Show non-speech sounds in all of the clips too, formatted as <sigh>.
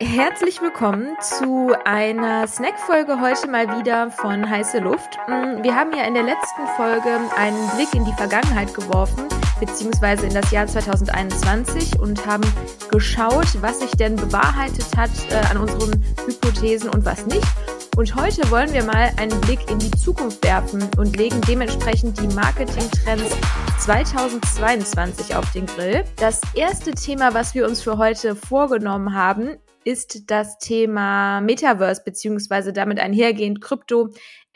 Herzlich willkommen zu einer Snack-Folge heute mal wieder von Heiße Luft. Mm, wir haben ja in der letzten Folge einen Blick in die Vergangenheit geworfen, beziehungsweise in das Jahr 2021 und haben geschaut, was sich denn bewahrheitet hat äh, an unseren Hypothesen und was nicht. Und heute wollen wir mal einen Blick in die Zukunft werfen und legen dementsprechend die Marketingtrends 2022 auf den Grill. Das erste Thema, was wir uns für heute vorgenommen haben, ist das Thema Metaverse beziehungsweise damit einhergehend Krypto,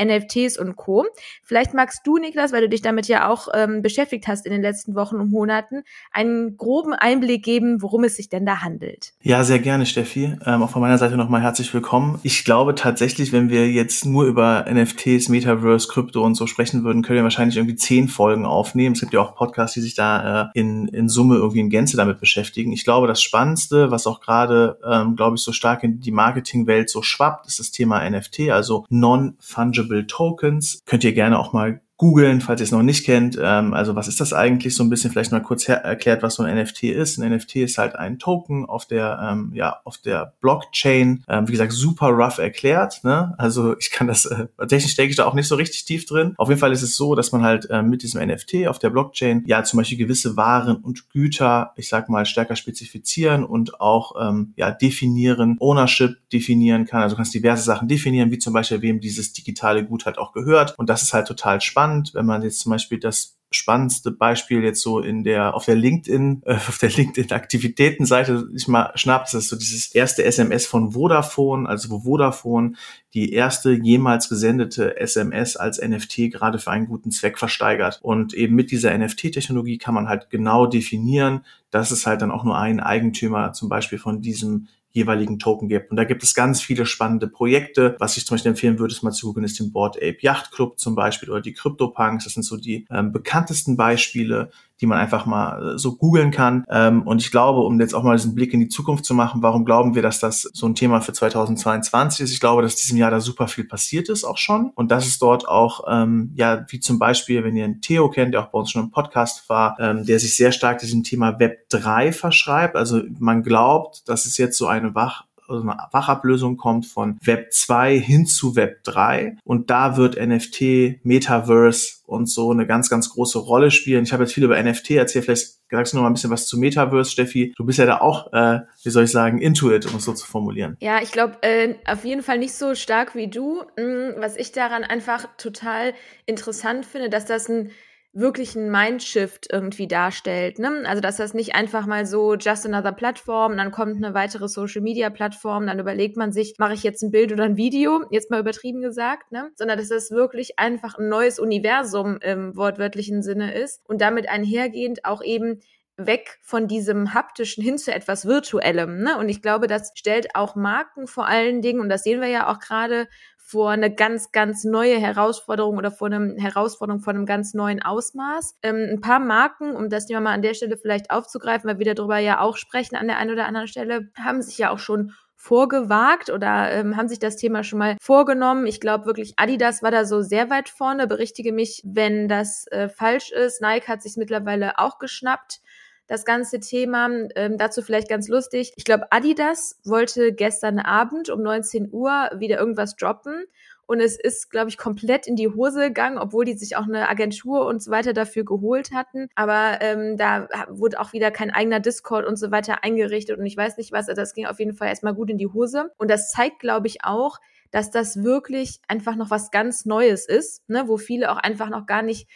NFTs und Co. Vielleicht magst du, Niklas, weil du dich damit ja auch ähm, beschäftigt hast in den letzten Wochen und Monaten, einen groben Einblick geben, worum es sich denn da handelt. Ja, sehr gerne, Steffi. Ähm, auch von meiner Seite nochmal herzlich willkommen. Ich glaube tatsächlich, wenn wir jetzt nur über NFTs, Metaverse, Krypto und so sprechen würden, können wir wahrscheinlich irgendwie zehn Folgen aufnehmen. Es gibt ja auch Podcasts, die sich da äh, in, in Summe irgendwie in Gänze damit beschäftigen. Ich glaube, das Spannendste, was auch gerade, ähm, glaube ich, so stark in die Marketingwelt so schwappt, ist das Thema NFT, also Non-Fungible Fungible Tokens. Könnt ihr gerne auch mal googeln, falls ihr es noch nicht kennt. Ähm, also was ist das eigentlich? So ein bisschen vielleicht mal kurz erklärt, was so ein NFT ist. Ein NFT ist halt ein Token auf der, ähm, ja, auf der Blockchain. Ähm, wie gesagt, super rough erklärt. Ne? Also ich kann das, äh, technisch denke ich da auch nicht so richtig tief drin. Auf jeden Fall ist es so, dass man halt äh, mit diesem NFT auf der Blockchain ja zum Beispiel gewisse Waren und Güter, ich sag mal, stärker spezifizieren und auch ähm, ja definieren, Ownership definieren kann. Also du kannst diverse Sachen definieren, wie zum Beispiel, wem dieses digitale Gut halt auch gehört. Und das ist halt total spannend spannend, wenn man jetzt zum Beispiel das spannendste Beispiel jetzt so in der auf der LinkedIn <laughs> äh, auf der LinkedIn Aktivitätenseite ich mal schnappt, das ist so dieses erste SMS von Vodafone, also wo Vodafone die erste jemals gesendete SMS als NFT gerade für einen guten Zweck versteigert. Und eben mit dieser NFT Technologie kann man halt genau definieren, dass es halt dann auch nur einen Eigentümer zum Beispiel von diesem jeweiligen Token gibt. Und da gibt es ganz viele spannende Projekte. Was ich zum Beispiel empfehlen würde, ist mal zu gucken, ist den Board Ape Yacht Club zum Beispiel oder die CryptoPunks. Das sind so die ähm, bekanntesten Beispiele, die man einfach mal äh, so googeln kann. Ähm, und ich glaube, um jetzt auch mal diesen Blick in die Zukunft zu machen, warum glauben wir, dass das so ein Thema für 2022 ist? Ich glaube, dass diesem Jahr da super viel passiert ist auch schon und dass es dort auch, ähm, ja, wie zum Beispiel, wenn ihr einen Theo kennt, der auch bei uns schon im Podcast war, ähm, der sich sehr stark diesem Thema Web 3 verschreibt. Also man glaubt, dass es jetzt so eine Wach also eine Wachablösung kommt von Web 2 hin zu Web 3 und da wird NFT, Metaverse und so eine ganz, ganz große Rolle spielen. Ich habe jetzt viel über NFT erzählt, vielleicht sagst du noch mal ein bisschen was zu Metaverse, Steffi. Du bist ja da auch, äh, wie soll ich sagen, into it, um es so zu formulieren. Ja, ich glaube, äh, auf jeden Fall nicht so stark wie du. Mm, was ich daran einfach total interessant finde, dass das ein wirklich ein Mindshift irgendwie darstellt. Ne? Also dass das nicht einfach mal so just another Plattform, dann kommt eine weitere Social Media Plattform, dann überlegt man sich, mache ich jetzt ein Bild oder ein Video, jetzt mal übertrieben gesagt, ne? sondern dass das wirklich einfach ein neues Universum im wortwörtlichen Sinne ist und damit einhergehend auch eben weg von diesem haptischen hin zu etwas virtuellem. Ne? Und ich glaube, das stellt auch Marken vor allen Dingen, und das sehen wir ja auch gerade vor eine ganz, ganz neue Herausforderung oder vor einer Herausforderung von einem ganz neuen Ausmaß. Ähm, ein paar Marken, um das Thema mal an der Stelle vielleicht aufzugreifen, weil wir darüber ja auch sprechen an der einen oder anderen Stelle, haben sich ja auch schon vorgewagt oder ähm, haben sich das Thema schon mal vorgenommen. Ich glaube wirklich, Adidas war da so sehr weit vorne. Berichtige mich, wenn das äh, falsch ist. Nike hat sich mittlerweile auch geschnappt das ganze Thema. Ähm, dazu vielleicht ganz lustig. Ich glaube, Adidas wollte gestern Abend um 19 Uhr wieder irgendwas droppen. Und es ist, glaube ich, komplett in die Hose gegangen, obwohl die sich auch eine Agentur und so weiter dafür geholt hatten. Aber ähm, da wurde auch wieder kein eigener Discord und so weiter eingerichtet und ich weiß nicht was. Also das ging auf jeden Fall erstmal gut in die Hose. Und das zeigt, glaube ich, auch, dass das wirklich einfach noch was ganz Neues ist, ne? wo viele auch einfach noch gar nicht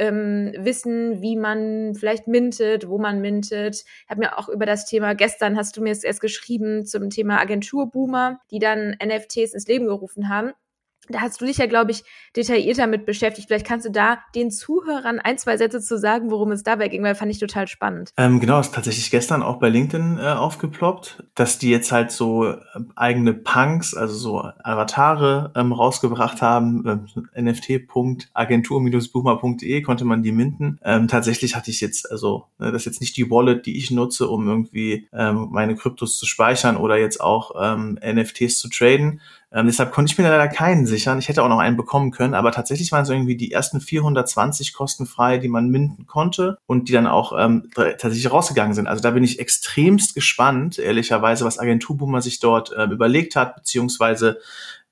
ähm, wissen, wie man vielleicht mintet, wo man mintet. Ich habe mir auch über das Thema, gestern hast du mir es erst geschrieben, zum Thema Agenturboomer, die dann NFTs ins Leben gerufen haben da hast du dich ja, glaube ich, detaillierter mit beschäftigt. Vielleicht kannst du da den Zuhörern ein, zwei Sätze zu sagen, worum es dabei ging, weil fand ich total spannend. Ähm, genau, ist tatsächlich gestern auch bei LinkedIn äh, aufgeploppt, dass die jetzt halt so äh, eigene Punks, also so Avatare ähm, rausgebracht haben. Ähm, nft.agentur-boomer.de konnte man die minden. Ähm, tatsächlich hatte ich jetzt, also ne, das ist jetzt nicht die Wallet, die ich nutze, um irgendwie ähm, meine Kryptos zu speichern oder jetzt auch ähm, NFTs zu traden, Ähm, deshalb konnte ich mir leider keinen sichern. Ich hätte auch noch einen bekommen können, aber tatsächlich waren es irgendwie die ersten 420 kostenfrei, die man minden konnte und die dann auch ähm, tatsächlich rausgegangen sind. Also da bin ich extremst gespannt, ehrlicherweise, was Agentur Boomer sich dort äh, überlegt hat, beziehungsweise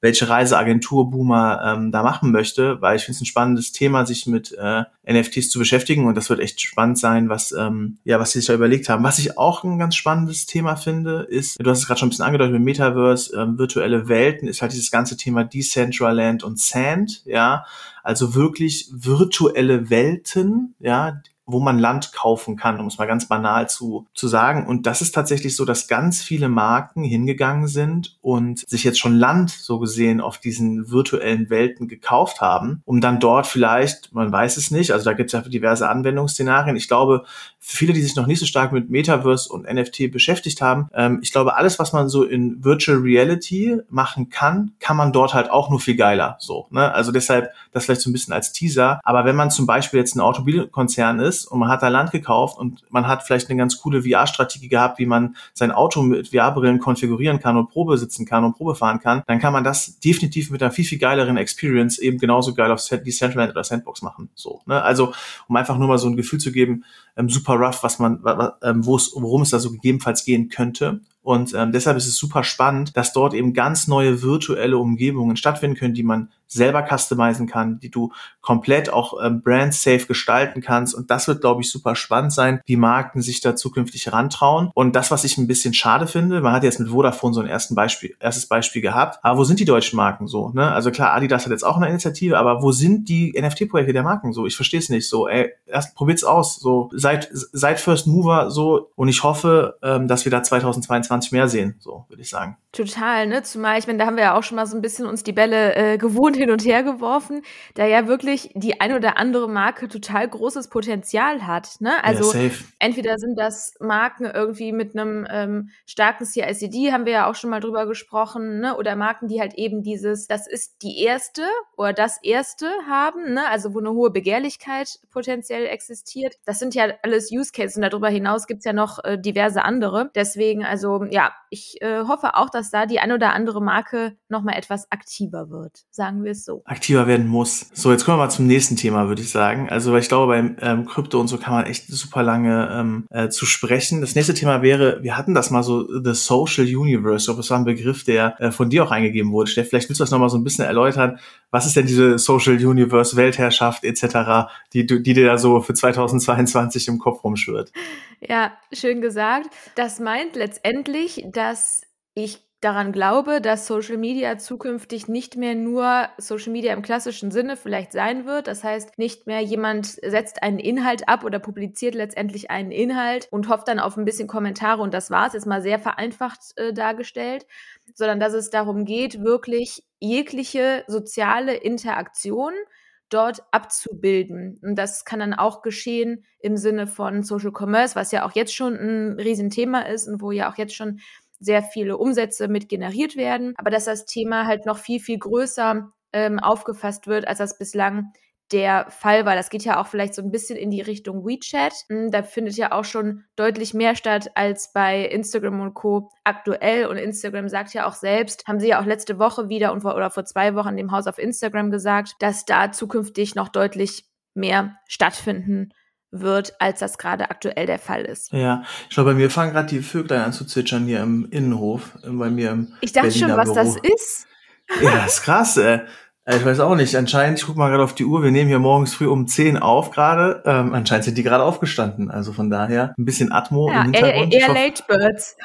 welche Reiseagentur Boomer ähm, da machen möchte, weil ich finde es ein spannendes Thema, sich mit äh, NFTs zu beschäftigen und das wird echt spannend sein, was ähm, ja was sie sich da überlegt haben. Was ich auch ein ganz spannendes Thema finde, ist, du hast es gerade schon ein bisschen angedeutet mit Metaverse, ähm, virtuelle Welten, ist halt dieses ganze Thema Decentraland und Sand, ja, also wirklich virtuelle Welten, ja, wo man Land kaufen kann, um es mal ganz banal zu, zu sagen. Und das ist tatsächlich so, dass ganz viele Marken hingegangen sind und sich jetzt schon Land so gesehen auf diesen virtuellen Welten gekauft haben, um dann dort vielleicht, man weiß es nicht, also da gibt es ja diverse Anwendungsszenarien. Ich glaube, viele, die sich noch nicht so stark mit Metaverse und NFT beschäftigt haben, ähm, ich glaube, alles, was man so in Virtual Reality machen kann, kann man dort halt auch nur viel geiler. So, ne? Also deshalb das vielleicht so ein bisschen als Teaser. Aber wenn man zum Beispiel jetzt ein Automobilkonzern ist, ist und man hat da Land gekauft und man hat vielleicht eine ganz coole VR-Strategie gehabt, wie man sein Auto mit VR-Brillen konfigurieren kann und Probe sitzen kann und Probe fahren kann, dann kann man das definitiv mit einer viel, viel geileren Experience eben genauso geil auf Decentraland oder Sandbox machen. So, ne? Also, um einfach nur mal so ein Gefühl zu geben, ähm, super rough, was man, ähm, worum es da so gegebenenfalls gehen könnte. Und ähm, deshalb ist es super spannend, dass dort eben ganz neue virtuelle Umgebungen stattfinden können, die man selber customizen kann, die du komplett auch ähm, brand safe gestalten kannst. Und das wird, glaube ich, super spannend sein, wie Marken sich da zukünftig rantrauen. Und das, was ich ein bisschen schade finde, man hat jetzt mit Vodafone so ein ersten Beispiel, erstes Beispiel gehabt. Aber wo sind die deutschen Marken so? Ne? Also klar, Adidas hat jetzt auch eine Initiative, aber wo sind die NFT-Projekte der Marken so? Ich verstehe es nicht. So, ey, erst probiert's aus. So, seid, seid First Mover so. Und ich hoffe, ähm, dass wir da 2022 mehr sehen, so würde ich sagen. Total, ne? Zumal, ich meine, da haben wir ja auch schon mal so ein bisschen uns die Bälle äh, gewohnt hin und her geworfen, da ja wirklich die ein oder andere Marke total großes Potenzial hat. Ne? Also ja, entweder sind das Marken irgendwie mit einem ähm, starken CICD, haben wir ja auch schon mal drüber gesprochen, ne? oder Marken, die halt eben dieses, das ist die erste oder das erste haben, ne? also wo eine hohe Begehrlichkeit potenziell existiert. Das sind ja alles Use Cases und darüber hinaus gibt's ja noch äh, diverse andere. Deswegen, also ja, ich äh, hoffe auch, dass da die ein oder andere Marke nochmal etwas aktiver wird, sagen wir es so. Aktiver werden muss. So, jetzt kommen wir mal zum nächsten Thema, würde ich sagen. Also, weil ich glaube, beim ähm, Krypto und so kann man echt super lange ähm, äh, zu sprechen. Das nächste Thema wäre, wir hatten das mal so, The Social Universe. Glaube, das war ein Begriff, der äh, von dir auch eingegeben wurde. Steff, vielleicht willst du das nochmal so ein bisschen erläutern. Was ist denn diese Social Universe, Weltherrschaft etc., die, die dir da so für 2022 im Kopf rumschwirrt? Ja, schön gesagt. Das meint letztendlich, dass ich daran glaube, dass Social Media zukünftig nicht mehr nur Social Media im klassischen Sinne vielleicht sein wird. Das heißt, nicht mehr jemand setzt einen Inhalt ab oder publiziert letztendlich einen Inhalt und hofft dann auf ein bisschen Kommentare und das war's. Jetzt mal sehr vereinfacht äh, dargestellt, sondern dass es darum geht, wirklich jegliche soziale Interaktion dort abzubilden. Und das kann dann auch geschehen im Sinne von Social Commerce, was ja auch jetzt schon ein Riesenthema ist und wo ja auch jetzt schon sehr viele Umsätze mit generiert werden, aber dass das Thema halt noch viel, viel größer ähm, aufgefasst wird, als das bislang der Fall war. Das geht ja auch vielleicht so ein bisschen in die Richtung WeChat. Hm, da findet ja auch schon deutlich mehr statt als bei Instagram und Co. aktuell. Und Instagram sagt ja auch selbst, haben sie ja auch letzte Woche wieder und vor, oder vor zwei Wochen dem Haus auf Instagram gesagt, dass da zukünftig noch deutlich mehr stattfinden wird, als das gerade aktuell der Fall ist. Ja, ich glaube, bei mir fangen gerade die Vöglein an zu zwitschern hier im Innenhof, bei mir im Ich dachte Berliner schon, was Büro. das ist. Ja, ist krass, ey. Äh, ich weiß auch nicht. Anscheinend, ich guck mal gerade auf die Uhr, wir nehmen hier morgens früh um 10 auf gerade. Ähm, anscheinend sind die gerade aufgestanden. Also von daher ein bisschen Atmo ja, im Hintergrund. Eher, eher Late Birds.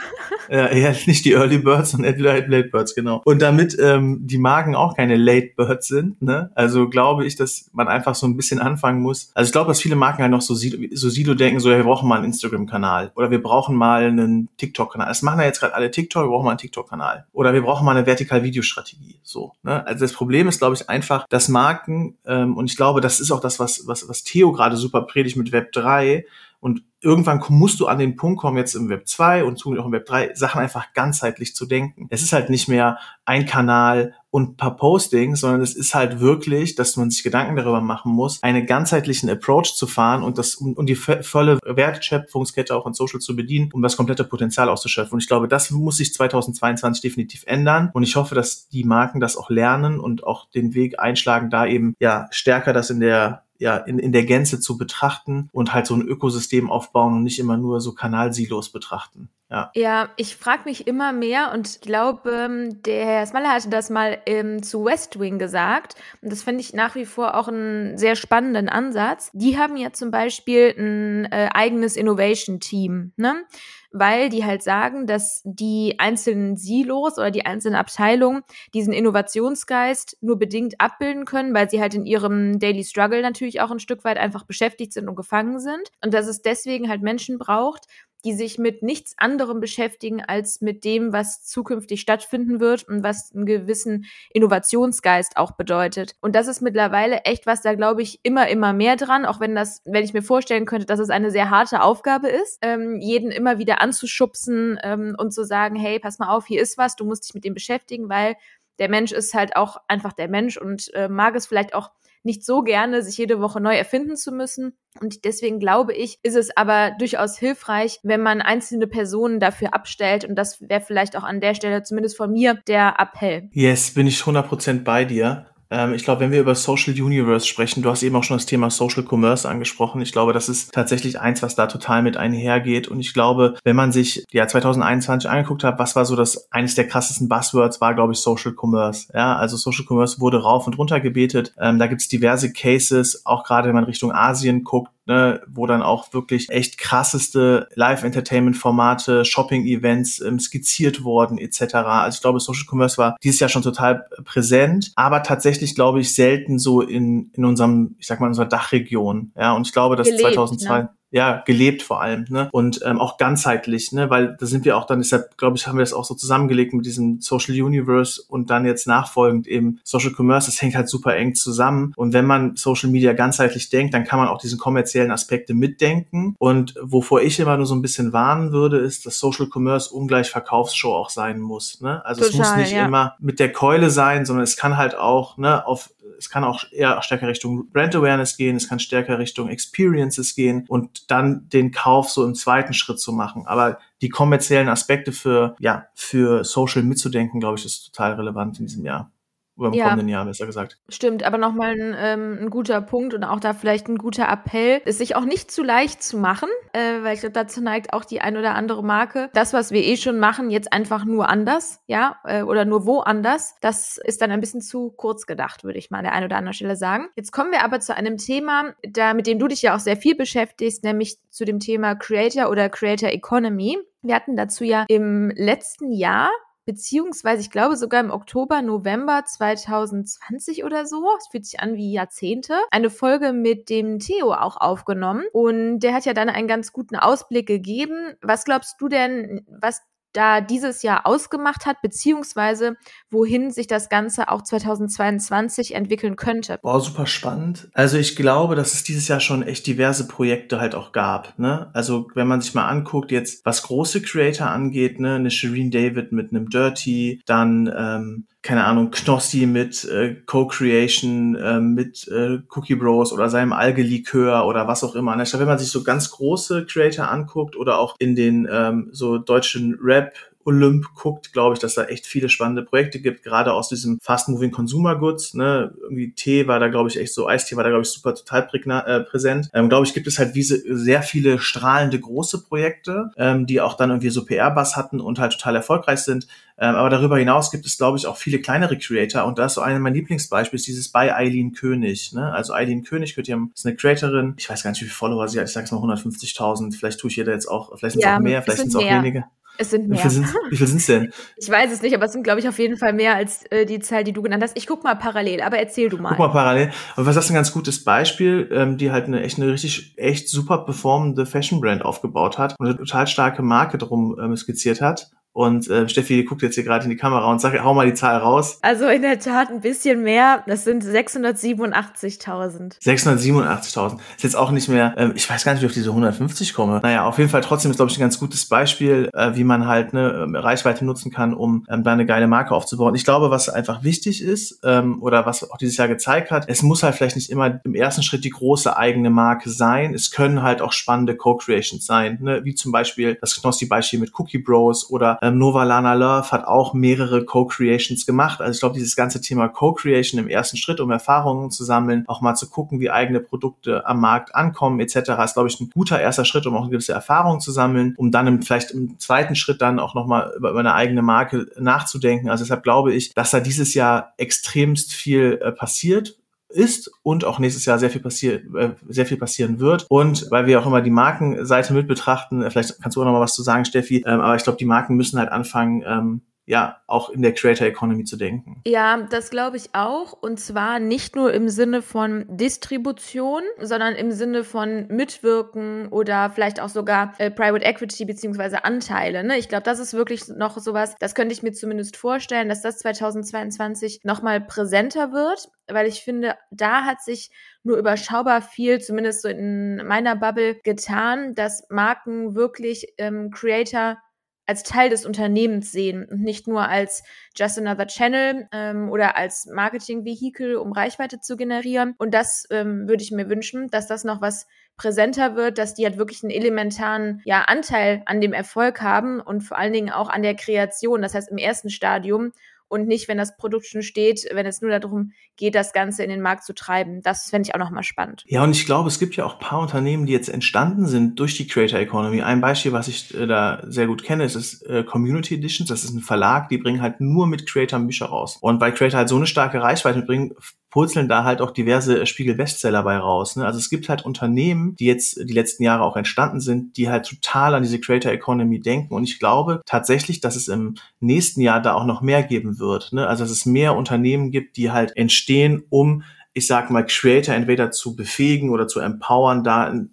Ja, eher <laughs> nicht die Early Birds, sondern eher Late Birds, genau. Und damit ähm, die Magen auch keine Late Birds sind, ne? also glaube ich, dass man einfach so ein bisschen anfangen muss. Also ich glaube, dass viele Marken halt noch so, so Silo denken, so ja, wir brauchen mal einen Instagram-Kanal oder wir brauchen mal einen TikTok-Kanal. Das machen ja jetzt gerade alle TikTok, wir brauchen mal einen TikTok-Kanal. Oder wir brauchen mal eine Vertikal-Videostrategie. So, ne? Also das Problem ist, glaube ich, einfach, dass Marken, ähm, und ich glaube, das ist auch das, was, was, was Theo gerade super predigt mit Web 3, Und irgendwann musst du an den Punkt kommen, jetzt im Web 2 und zukünftig auch im Web 3, Sachen einfach ganzheitlich zu denken. Es ist halt nicht mehr ein Kanal und ein paar Postings, sondern es ist halt wirklich, dass man sich Gedanken darüber machen muss, einen ganzheitlichen Approach zu fahren und das und die volle Wertschöpfungskette auch in Social zu bedienen, um das komplette Potenzial auszuschöpfen. Und ich glaube, das muss sich 2022 definitiv ändern. Und ich hoffe, dass die Marken das auch lernen und auch den Weg einschlagen, da eben ja stärker das in der ja, in, in der Gänze zu betrachten und halt so ein Ökosystem aufbauen und nicht immer nur so Kanalsilos betrachten. Ja, ja ich frage mich immer mehr und glaube, ähm, der Herr Smaller hatte das mal ähm, zu West Wing gesagt. Und das finde ich nach wie vor auch einen sehr spannenden Ansatz. Die haben ja zum Beispiel ein äh, eigenes Innovation-Team, ne? Weil die halt sagen, dass die einzelnen Silos oder die einzelnen Abteilungen diesen Innovationsgeist nur bedingt abbilden können, weil sie halt in ihrem Daily Struggle natürlich auch ein Stück weit einfach beschäftigt sind und gefangen sind. Und dass es deswegen halt Menschen braucht, die sich mit nichts anderem beschäftigen als mit dem, was zukünftig stattfinden wird und was einen gewissen Innovationsgeist auch bedeutet. Und das ist mittlerweile echt was, da glaube ich immer, immer mehr dran, auch wenn das, wenn ich mir vorstellen könnte, dass es eine sehr harte Aufgabe ist, ähm, jeden immer wieder anzuschubsen ähm, und zu sagen, hey, pass mal auf, hier ist was, du musst dich mit dem beschäftigen, weil der Mensch ist halt auch einfach der Mensch und äh, mag es vielleicht auch nicht so gerne, sich jede Woche neu erfinden zu müssen. Und deswegen glaube ich, ist es aber durchaus hilfreich, wenn man einzelne Personen dafür abstellt. Und das wäre vielleicht auch an der Stelle zumindest von mir der Appell. Yes, bin ich 100% bei dir. Ähm, ich glaube, wenn wir über Social Universe sprechen, du hast eben auch schon das Thema Social Commerce angesprochen. Ich glaube, das ist tatsächlich eins, was da total mit einhergeht. Und ich glaube, wenn man sich ja 2021 angeguckt hat, was war so das eines der krassesten Buzzwords, war glaube ich Social Commerce. Ja, also Social Commerce wurde rauf und runter gebetet. Ähm, da gibt's diverse Cases, auch gerade wenn man Richtung Asien guckt, ne, wo dann auch wirklich echt krasseste Live-Entertainment-Formate, Shopping-Events ähm, skizziert wurden etc. Also ich glaube, Social Commerce war dieses Jahr schon total präsent, aber tatsächlich glaube ich selten so in, in unserem, ich sag mal, in unserer Dachregion. Ja, und ich glaube, dass Gelebt, 2002 ne? Ja, gelebt vor allem, ne? Und ähm, auch ganzheitlich, ne? Weil da sind wir auch dann, deshalb, glaube ich, haben wir das auch so zusammengelegt mit diesem Social Universe und dann jetzt nachfolgend eben Social Commerce, das hängt halt super eng zusammen. Und wenn man Social Media ganzheitlich denkt, dann kann man auch diesen kommerziellen Aspekte mitdenken. Und wovor ich immer nur so ein bisschen warnen würde, ist, dass Social Commerce ungleich Verkaufsshow auch sein muss. Ne? Also Total, es muss nicht ja. immer mit der Keule sein, sondern es kann halt auch ne, auf es kann auch eher stärker Richtung Brand Awareness gehen, es kann stärker Richtung Experiences gehen und dann den Kauf so im zweiten Schritt zu machen. Aber die kommerziellen Aspekte für, ja, für Social mitzudenken, glaube ich, ist total relevant in diesem Jahr. Oder im ja, kommenden Jahr, besser gesagt. Stimmt, aber nochmal ein, ähm, ein guter Punkt und auch da vielleicht ein guter Appell, ist sich auch nicht zu leicht zu machen, äh, weil ich glaube, dazu neigt auch die ein oder andere Marke. Das, was wir eh schon machen, jetzt einfach nur anders, ja, äh, oder nur woanders, das ist dann ein bisschen zu kurz gedacht, würde ich mal an der einen oder anderen Stelle sagen. Jetzt kommen wir aber zu einem Thema, da, mit dem du dich ja auch sehr viel beschäftigst, nämlich zu dem Thema Creator oder Creator Economy. Wir hatten dazu ja im letzten Jahr beziehungsweise ich glaube sogar im Oktober, November 2020 oder so, es fühlt sich an wie Jahrzehnte, eine Folge mit dem Theo auch aufgenommen. Und der hat ja dann einen ganz guten Ausblick gegeben. Was glaubst du denn, was da dieses Jahr ausgemacht hat, beziehungsweise wohin sich das Ganze auch 2022 entwickeln könnte. Boah, super spannend. Also ich glaube, dass es dieses Jahr schon echt diverse Projekte halt auch gab. Ne? Also wenn man sich mal anguckt, jetzt was große Creator angeht, ne, eine Shireen David mit einem Dirty, dann ähm, keine Ahnung, Knossi mit äh, Co-Creation, äh, mit äh, Cookie Bros oder seinem Algelikör oder was auch immer. Glaube, wenn man sich so ganz große Creator anguckt oder auch in den ähm, so deutschen Rap Olymp guckt, glaube ich, dass da echt viele spannende Projekte gibt, gerade aus diesem Fast-Moving Consumer Goods. Ne? Irgendwie Tee war da, glaube ich, echt so, Eistee war da, glaube ich, super total äh, präsent. Ähm, glaube ich, gibt es halt diese sehr viele strahlende große Projekte, ähm, die auch dann irgendwie so PR-Bass hatten und halt total erfolgreich sind. Ähm, aber darüber hinaus gibt es, glaube ich, auch viele kleinere Creator und da ist so einer meiner Lieblingsbeispiele, ist dieses bei Eileen König. Ne? Also Eileen König, könnt ihr, ist eine Creatorin, ich weiß gar nicht, wie viele Follower sie hat, ich sag's mal 150.000, vielleicht tue ich ihr da jetzt auch, vielleicht sind es ja, auch mehr, vielleicht sind es auch weniger. Es sind mehr. Wie viel sind es denn? <laughs> Ich weiß es nicht, aber es sind, glaube ich, auf jeden Fall mehr als äh, die Zahl, die du genannt hast. Ich guck mal parallel, aber erzähl du mal. Guck mal parallel. Aber was ist ein ganz gutes Beispiel, ähm, die halt eine echt eine richtig, echt super performende Fashion Brand aufgebaut hat und eine total starke Marke drum ähm, skizziert hat Und äh, Steffi guckt jetzt hier gerade in die Kamera und sagt, hau mal die Zahl raus. Also in der Tat ein bisschen mehr. Das sind 687.000. 687.000. Ist jetzt auch nicht mehr, äh, ich weiß gar nicht, wie ich auf diese 150 komme. Naja, auf jeden Fall trotzdem ist, glaube ich, ein ganz gutes Beispiel, äh, wie man halt eine ähm, Reichweite nutzen kann, um ähm, da eine geile Marke aufzubauen. Ich glaube, was einfach wichtig ist ähm, oder was auch dieses Jahr gezeigt hat, es muss halt vielleicht nicht immer im ersten Schritt die große eigene Marke sein. Es können halt auch spannende Co-Creations sein, ne? wie zum Beispiel das Knossi-Beispiel mit Cookie Bros oder ähm, Nova Lana Love hat auch mehrere Co-Creations gemacht. Also ich glaube, dieses ganze Thema Co-Creation im ersten Schritt, um Erfahrungen zu sammeln, auch mal zu gucken, wie eigene Produkte am Markt ankommen etc., ist, glaube ich, ein guter erster Schritt, um auch eine gewisse Erfahrung zu sammeln, um dann im, vielleicht im zweiten Schritt dann auch nochmal über, über eine eigene Marke nachzudenken. Also deshalb glaube ich, dass da dieses Jahr extremst viel äh, passiert ist und auch nächstes Jahr sehr viel passiert, äh, sehr viel passieren wird. Und weil wir auch immer die Markenseite mit betrachten, äh, vielleicht kannst du auch noch mal was zu sagen, Steffi, ähm, aber ich glaube, die Marken müssen halt anfangen, ähm, ja, auch in der Creator Economy zu denken. Ja, das glaube ich auch. Und zwar nicht nur im Sinne von Distribution, sondern im Sinne von Mitwirken oder vielleicht auch sogar äh, Private Equity beziehungsweise Anteile. Ne? Ich glaube, das ist wirklich noch sowas, das könnte ich mir zumindest vorstellen, dass das 2022 nochmal präsenter wird, weil ich finde, da hat sich nur überschaubar viel, zumindest so in meiner Bubble, getan, dass Marken wirklich ähm, Creator als Teil des Unternehmens sehen und nicht nur als just another channel ähm, oder als Marketing-Vehikel, um Reichweite zu generieren. Und das ähm, würde ich mir wünschen, dass das noch was präsenter wird, dass die halt wirklich einen elementaren ja, Anteil an dem Erfolg haben und vor allen Dingen auch an der Kreation, das heißt im ersten Stadium und nicht, wenn das Produkt schon steht, wenn es nur darum geht, das Ganze in den Markt zu treiben. Das fände ich auch nochmal spannend. Ja, und ich glaube, es gibt ja auch ein paar Unternehmen, die jetzt entstanden sind durch die Creator Economy. Ein Beispiel, was ich äh, da sehr gut kenne, ist das äh, Community Editions. Das ist ein Verlag, die bringen halt nur mit Creator Bücher raus. Und weil Creator halt so eine starke Reichweite bringen, purzeln da halt auch diverse Spiegel-Bestseller bei raus. Ne? Also es gibt halt Unternehmen, die jetzt die letzten Jahre auch entstanden sind, die halt total an diese Creator Economy denken. Und ich glaube tatsächlich, dass es im nächsten Jahr da auch noch mehr geben wird. Ne? Also dass es mehr Unternehmen gibt, die halt entstehen, um, ich sag mal, Creator entweder zu befähigen oder zu empowern, da ein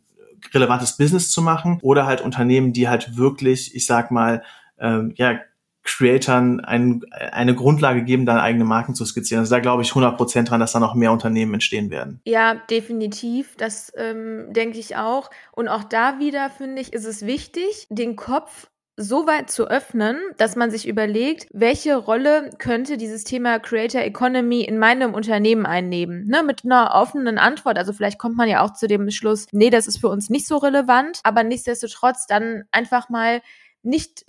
relevantes Business zu machen oder halt Unternehmen, die halt wirklich, ich sag mal, ähm, ja, Creatern ein, eine Grundlage geben, dann eigene Marken zu skizzieren. Also da glaube ich 100% dran, dass da noch mehr Unternehmen entstehen werden. Ja, definitiv. Das ähm, denke ich auch. Und auch da wieder, finde ich, ist es wichtig, den Kopf so weit zu öffnen, dass man sich überlegt, welche Rolle könnte dieses Thema Creator Economy in meinem Unternehmen einnehmen. Ne, mit einer offenen Antwort. Also vielleicht kommt man ja auch zu dem Schluss, nee, das ist für uns nicht so relevant, aber nichtsdestotrotz dann einfach mal nicht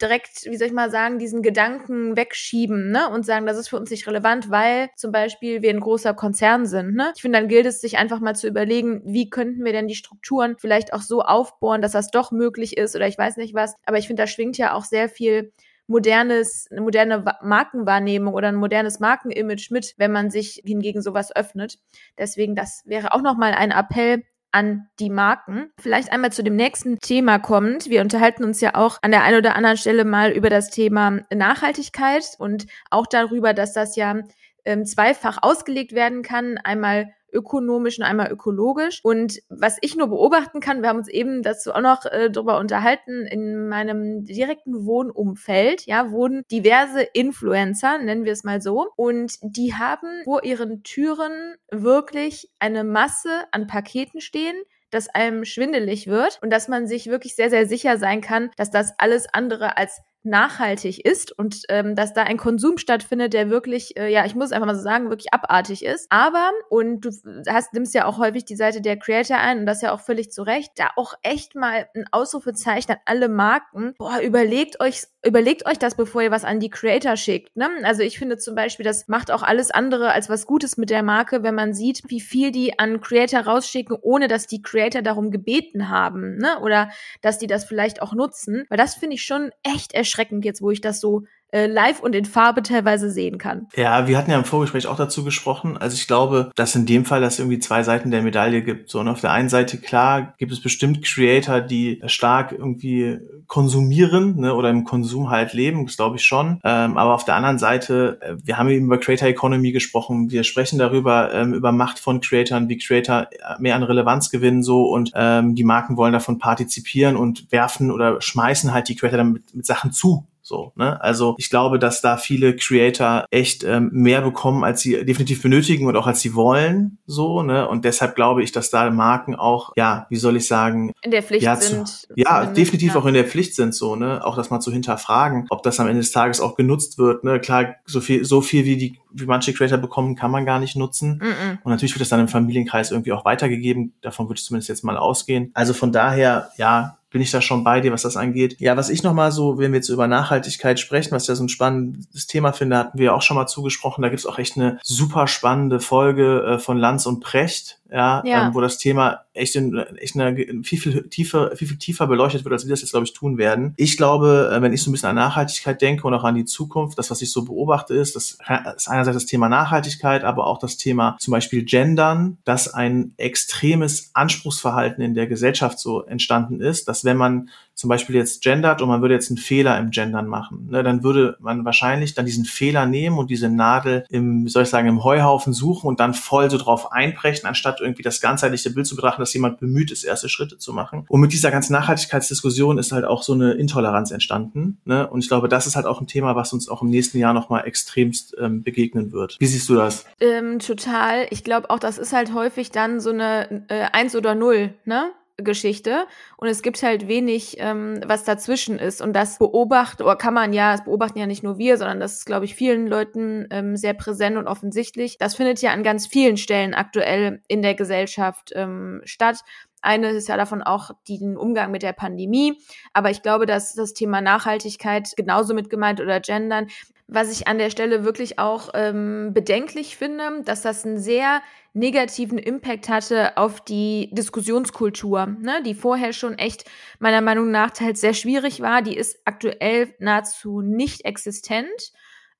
direkt, wie soll ich mal sagen, diesen Gedanken wegschieben ne? und sagen, das ist für uns nicht relevant, weil zum Beispiel wir ein großer Konzern sind. Ne? Ich finde, dann gilt es, sich einfach mal zu überlegen, wie könnten wir denn die Strukturen vielleicht auch so aufbohren, dass das doch möglich ist oder ich weiß nicht was. Aber ich finde, da schwingt ja auch sehr viel modernes, eine moderne Markenwahrnehmung oder ein modernes Markenimage mit, wenn man sich hingegen sowas öffnet. Deswegen, das wäre auch nochmal ein Appell an die Marken. Vielleicht einmal zu dem nächsten Thema kommt. Wir unterhalten uns ja auch an der einen oder anderen Stelle mal über das Thema Nachhaltigkeit und auch darüber, dass das ja ähm, zweifach ausgelegt werden kann. Einmal ökonomisch und einmal ökologisch. Und was ich nur beobachten kann, wir haben uns eben dazu auch noch äh, darüber unterhalten, in meinem direkten Wohnumfeld, ja, wohnen diverse Influencer, nennen wir es mal so. Und die haben vor ihren Türen wirklich eine Masse an Paketen stehen, dass einem schwindelig wird und dass man sich wirklich sehr, sehr sicher sein kann, dass das alles andere als nachhaltig ist und ähm, dass da ein Konsum stattfindet, der wirklich, äh, ja, ich muss einfach mal so sagen, wirklich abartig ist. Aber, und du hast, nimmst ja auch häufig die Seite der Creator ein und das ja auch völlig zu Recht, da auch echt mal ein Ausrufezeichen an alle Marken. Boah, überlegt euch, überlegt euch das, bevor ihr was an die Creator schickt. Ne? Also ich finde zum Beispiel, das macht auch alles andere als was Gutes mit der Marke, wenn man sieht, wie viel die an Creator rausschicken, ohne dass die Creator darum gebeten haben, ne? Oder dass die das vielleicht auch nutzen. Weil das finde ich schon echt erschreckend erschreckend jetzt, wo ich das so äh, live und in Farbe teilweise sehen kann. Ja, wir hatten ja im Vorgespräch auch dazu gesprochen. Also ich glaube, dass in dem Fall das irgendwie zwei Seiten der Medaille gibt. So, und auf der einen Seite, klar, gibt es bestimmt Creator, die stark irgendwie konsumieren ne, oder im Konsum halt leben, das glaube ich schon. Ähm, aber auf der anderen Seite, äh, wir haben eben über Creator Economy gesprochen, wir sprechen darüber, ähm, über Macht von Creatoren, wie Creator mehr an Relevanz gewinnen so. Und ähm, die Marken wollen davon partizipieren und werfen oder schmeißen halt die Creator dann mit, mit Sachen zu So, ne? Also ich glaube, dass da viele Creator echt ähm, mehr bekommen, als sie definitiv benötigen und auch als sie wollen. So, ne? Und deshalb glaube ich, dass da Marken auch, ja, wie soll ich sagen, in der Pflicht ja, sind. Zu, ja, definitiv ja. auch in der Pflicht sind, so, ne? Auch das mal zu hinterfragen, ob das am Ende des Tages auch genutzt wird. Ne? Klar, so viel, so viel wie die, wie manche Creator bekommen, kann man gar nicht nutzen. Mm -mm. Und natürlich wird das dann im Familienkreis irgendwie auch weitergegeben. Davon würde ich zumindest jetzt mal ausgehen. Also von daher, ja, bin ich da schon bei dir, was das angeht. Ja, was ich nochmal so, wenn wir jetzt über Nachhaltigkeit sprechen, was ja so ein spannendes Thema finde, hatten wir auch schon mal zugesprochen. Da gibt's auch echt eine super spannende Folge äh, von Lanz und Precht, ja, ja. Ähm, wo das Thema echt in, echt eine, viel, viel tiefer, viel, viel tiefer beleuchtet wird, als wir das jetzt, glaube ich, tun werden. Ich glaube, äh, wenn ich so ein bisschen an Nachhaltigkeit denke und auch an die Zukunft, das, was ich so beobachte, ist, das ist einerseits das Thema Nachhaltigkeit, aber auch das Thema zum Beispiel Gendern, dass ein extremes Anspruchsverhalten in der Gesellschaft so entstanden ist, dass wenn man zum Beispiel jetzt gendert und man würde jetzt einen Fehler im Gendern machen, ne, dann würde man wahrscheinlich dann diesen Fehler nehmen und diese Nadel im, wie soll ich sagen, im Heuhaufen suchen und dann voll so drauf einbrechen, anstatt irgendwie das ganzheitliche Bild zu betrachten, dass jemand bemüht ist, erste Schritte zu machen. Und mit dieser ganzen Nachhaltigkeitsdiskussion ist halt auch so eine Intoleranz entstanden. Ne? Und ich glaube, das ist halt auch ein Thema, was uns auch im nächsten Jahr nochmal extremst ähm, begegnen wird. Wie siehst du das? Ähm, total. Ich glaube auch, das ist halt häufig dann so eine äh, Eins oder Null, ne? Geschichte und es gibt halt wenig, ähm, was dazwischen ist. Und das beobachtet, oder kann man ja, das beobachten ja nicht nur wir, sondern das ist, glaube ich, vielen Leuten ähm, sehr präsent und offensichtlich. Das findet ja an ganz vielen Stellen aktuell in der Gesellschaft ähm, statt. Eine ist ja davon auch den Umgang mit der Pandemie. Aber ich glaube, dass das Thema Nachhaltigkeit genauso mit gemeint oder Gendern, was ich an der Stelle wirklich auch ähm, bedenklich finde, dass das einen sehr negativen Impact hatte auf die Diskussionskultur, ne, die vorher schon echt meiner Meinung nach teils sehr schwierig war. Die ist aktuell nahezu nicht existent.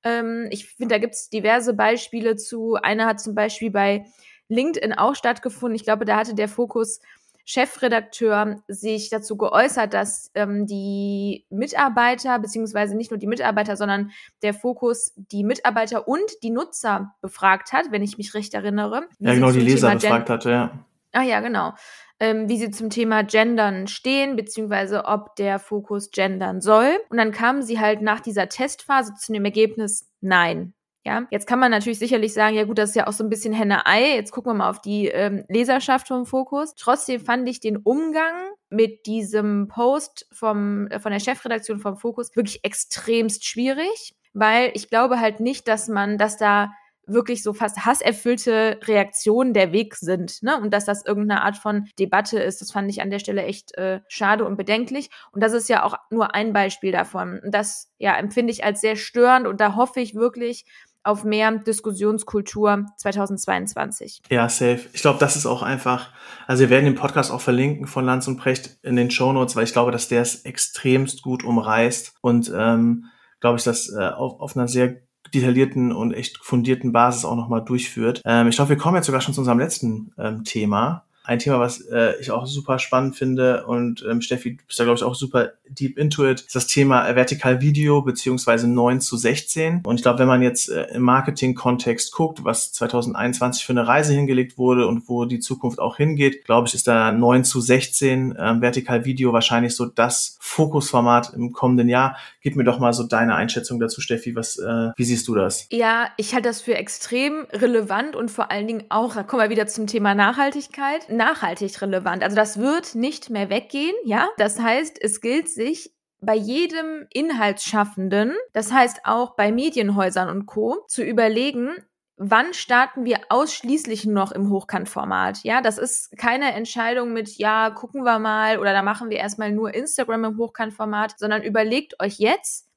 Ähm, ich finde, da gibt es diverse Beispiele zu. Einer hat zum Beispiel bei LinkedIn auch stattgefunden. Ich glaube, da hatte der Fokus Chefredakteur sich dazu geäußert, dass ähm, die Mitarbeiter, beziehungsweise nicht nur die Mitarbeiter, sondern der Fokus die Mitarbeiter und die Nutzer befragt hat, wenn ich mich recht erinnere. Ja, genau, die Leser Thema befragt hatte, ja. Ah ja, genau. Ähm, wie sie zum Thema Gendern stehen, beziehungsweise ob der Fokus gendern soll. Und dann kamen sie halt nach dieser Testphase zu dem Ergebnis, nein, ja, jetzt kann man natürlich sicherlich sagen, ja gut, das ist ja auch so ein bisschen Henne-Ei. Jetzt gucken wir mal auf die ähm, Leserschaft vom Fokus. Trotzdem fand ich den Umgang mit diesem Post vom, äh, von der Chefredaktion vom Fokus wirklich extremst schwierig, weil ich glaube halt nicht, dass man, dass da wirklich so fast hasserfüllte Reaktionen der Weg sind, ne? Und dass das irgendeine Art von Debatte ist, das fand ich an der Stelle echt äh, schade und bedenklich. Und das ist ja auch nur ein Beispiel davon. Das ja empfinde ich als sehr störend und da hoffe ich wirklich, auf mehr Diskussionskultur 2022. Ja, safe. Ich glaube, das ist auch einfach, also wir werden den Podcast auch verlinken von Lanz und Precht in den Show Notes, weil ich glaube, dass der es extremst gut umreißt und ähm, glaube ich, das äh, auf, auf einer sehr detaillierten und echt fundierten Basis auch nochmal durchführt. Ähm, ich glaube, wir kommen jetzt sogar schon zu unserem letzten ähm, Thema ein Thema, was äh, ich auch super spannend finde und ähm, Steffi, du bist da glaube ich auch super deep into it, ist das Thema äh, Vertikal Video beziehungsweise 9 zu 16. Und ich glaube, wenn man jetzt äh, im Marketing-Kontext guckt, was 2021 für eine Reise hingelegt wurde und wo die Zukunft auch hingeht, glaube ich, ist da 9 zu 16 äh, Vertikal Video wahrscheinlich so das Fokusformat im kommenden Jahr. Gib mir doch mal so deine Einschätzung dazu, Steffi. Was, äh, wie siehst du das? Ja, ich halte das für extrem relevant und vor allen Dingen auch, da kommen wir wieder zum Thema Nachhaltigkeit nachhaltig relevant. Also das wird nicht mehr weggehen, ja. Das heißt, es gilt sich bei jedem Inhaltsschaffenden, das heißt auch bei Medienhäusern und Co., zu überlegen, wann starten wir ausschließlich noch im Hochkantformat? Ja, das ist keine Entscheidung mit, ja, gucken wir mal oder da machen wir erstmal nur Instagram im Hochkantformat, sondern überlegt euch jetzt,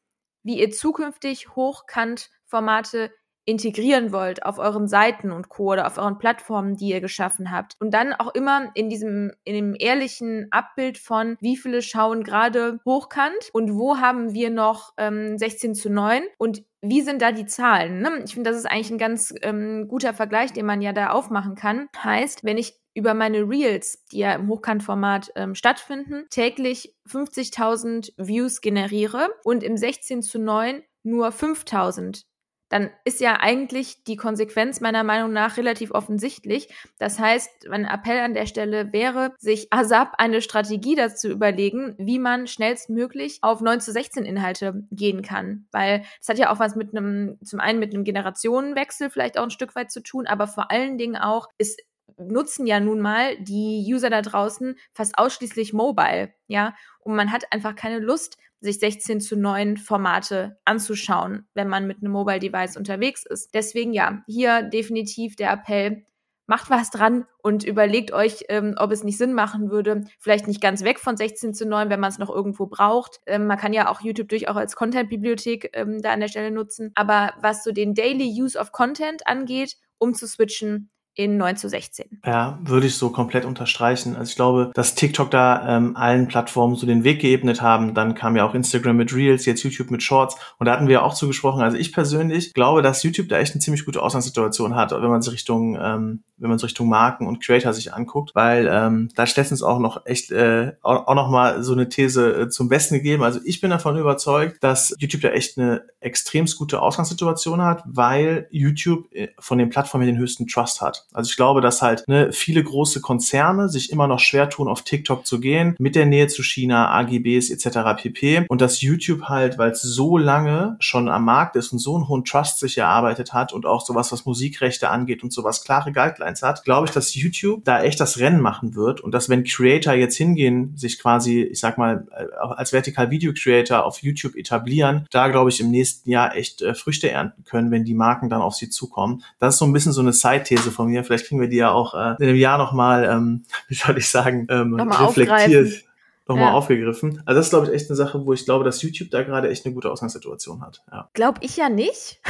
wie ihr zukünftig Hochkantformate integrieren wollt auf euren Seiten und Co. oder auf euren Plattformen, die ihr geschaffen habt. Und dann auch immer in diesem, in dem ehrlichen Abbild von, wie viele schauen gerade hochkant und wo haben wir noch ähm, 16 zu 9 und wie sind da die Zahlen? Ne? Ich finde, das ist eigentlich ein ganz ähm, guter Vergleich, den man ja da aufmachen kann. Heißt, wenn ich über meine Reels, die ja im Hochkantformat ähm, stattfinden, täglich 50.000 Views generiere und im 16 zu 9 nur 5.000 dann ist ja eigentlich die Konsequenz meiner Meinung nach relativ offensichtlich. Das heißt, mein Appell an der Stelle wäre, sich ASAP eine Strategie dazu überlegen, wie man schnellstmöglich auf 9 zu 16 Inhalte gehen kann. Weil das hat ja auch was mit einem, zum einen mit einem Generationenwechsel vielleicht auch ein Stück weit zu tun, aber vor allen Dingen auch ist nutzen ja nun mal die User da draußen fast ausschließlich mobile, ja, und man hat einfach keine Lust, sich 16 zu 9 Formate anzuschauen, wenn man mit einem Mobile Device unterwegs ist. Deswegen ja, hier definitiv der Appell, macht was dran und überlegt euch, ähm, ob es nicht Sinn machen würde, vielleicht nicht ganz weg von 16 zu 9, wenn man es noch irgendwo braucht. Ähm, man kann ja auch YouTube durchaus als Content-Bibliothek ähm, da an der Stelle nutzen. Aber was so den Daily Use of Content angeht, um zu switchen, in 9 zu 16. Ja, würde ich so komplett unterstreichen. Also ich glaube, dass TikTok da ähm, allen Plattformen so den Weg geebnet haben. Dann kam ja auch Instagram mit Reels, jetzt YouTube mit Shorts. Und da hatten wir auch zugesprochen. Also ich persönlich glaube, dass YouTube da echt eine ziemlich gute Ausgangssituation hat, wenn man sich Richtung, ähm, wenn man es Richtung Marken und Creator sich anguckt. Weil ähm, da ist letztens auch noch echt äh, auch, auch noch mal so eine These äh, zum Besten gegeben. Also ich bin davon überzeugt, dass YouTube da echt eine extremst gute Ausgangssituation hat, weil YouTube äh, von den Plattformen den höchsten Trust hat. Also ich glaube, dass halt ne, viele große Konzerne sich immer noch schwer tun, auf TikTok zu gehen, mit der Nähe zu China, AGBs etc. pp. Und dass YouTube halt, weil es so lange schon am Markt ist und so einen hohen Trust sich erarbeitet hat und auch sowas, was Musikrechte angeht und sowas klare Guidelines hat, glaube ich, dass YouTube da echt das Rennen machen wird und dass wenn Creator jetzt hingehen, sich quasi, ich sag mal, äh, als Vertical Video Creator auf YouTube etablieren, da glaube ich im nächsten Jahr echt äh, Früchte ernten können, wenn die Marken dann auf sie zukommen. Das ist so ein bisschen so eine Side-These von mir. Vielleicht kriegen wir die ja auch äh, in einem Jahr nochmal, ähm, <laughs> wie soll ich sagen, ähm, reflektiert nochmal ja. aufgegriffen. Also das ist, glaube ich, echt eine Sache, wo ich glaube, dass YouTube da gerade echt eine gute Ausgangssituation hat. Ja. Glaube ich ja nicht.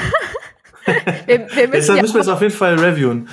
<laughs> wir, wir müssen Deshalb ja müssen wir es auf jeden Fall reviewen.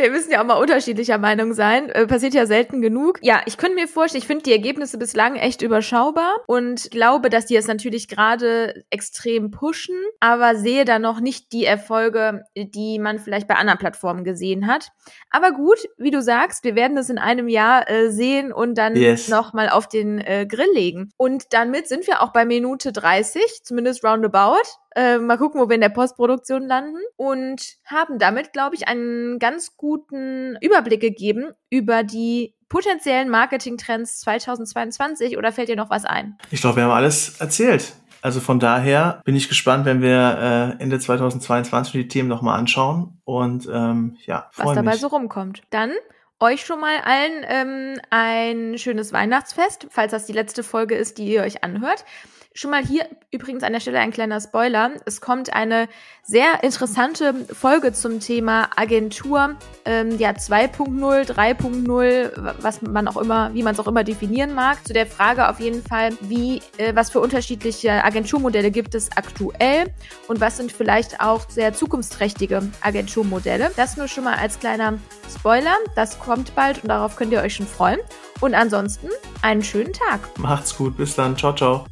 Wir müssen ja auch mal unterschiedlicher Meinung sein. Äh, passiert ja selten genug. Ja, ich könnte mir vorstellen, ich finde die Ergebnisse bislang echt überschaubar und glaube, dass die es natürlich gerade extrem pushen, aber sehe da noch nicht die Erfolge, die man vielleicht bei anderen Plattformen gesehen hat. Aber gut, wie du sagst, wir werden es in einem Jahr äh, sehen und dann yes. nochmal auf den äh, Grill legen. Und damit sind wir auch bei Minute 30, zumindest roundabout. Äh, mal gucken, wo wir in der Postproduktion landen. Und haben damit, glaube ich, einen ganz guten Überblick gegeben über die potenziellen Marketingtrends 2022. Oder fällt dir noch was ein? Ich glaube, wir haben alles erzählt. Also von daher bin ich gespannt, wenn wir äh, Ende 2022 die Themen nochmal anschauen. Und ähm, ja, was dabei mich. so rumkommt. Dann euch schon mal allen ähm, ein schönes Weihnachtsfest, falls das die letzte Folge ist, die ihr euch anhört. Schon mal hier übrigens an der Stelle ein kleiner Spoiler. Es kommt eine sehr interessante Folge zum Thema Agentur, ähm, ja 2.0, 3.0, was man auch immer, wie man es auch immer definieren mag. Zu der Frage auf jeden Fall, wie, äh, was für unterschiedliche Agenturmodelle gibt es aktuell und was sind vielleicht auch sehr zukunftsträchtige Agenturmodelle. Das nur schon mal als kleiner Spoiler. Das kommt bald und darauf könnt ihr euch schon freuen. Und ansonsten einen schönen Tag. Macht's gut, bis dann. Ciao, ciao.